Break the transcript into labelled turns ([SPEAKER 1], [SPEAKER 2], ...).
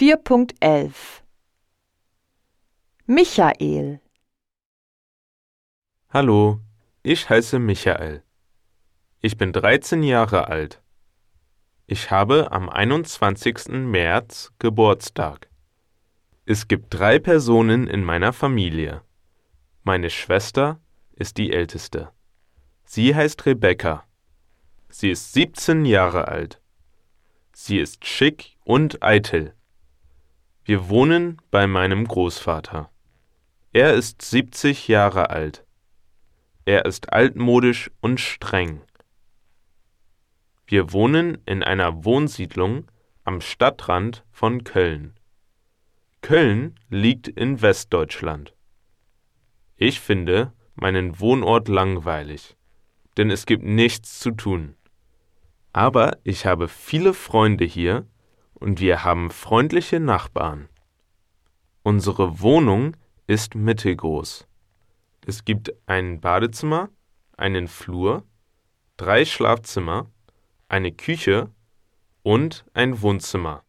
[SPEAKER 1] 4.11 Michael
[SPEAKER 2] Hallo, ich heiße Michael. Ich bin 13 Jahre alt. Ich habe am 21. März Geburtstag. Es gibt drei Personen in meiner Familie. Meine Schwester ist die älteste. Sie heißt Rebecca. Sie ist 17 Jahre alt. Sie ist schick und eitel. Wir wohnen bei meinem Großvater. Er ist 70 Jahre alt. Er ist altmodisch und streng. Wir wohnen in einer Wohnsiedlung am Stadtrand von Köln. Köln liegt in Westdeutschland. Ich finde meinen Wohnort langweilig, denn es gibt nichts zu tun. Aber ich habe viele Freunde hier und wir haben freundliche Nachbarn. Unsere Wohnung ist mittelgroß. Es gibt ein Badezimmer, einen Flur, drei Schlafzimmer, eine Küche und ein Wohnzimmer.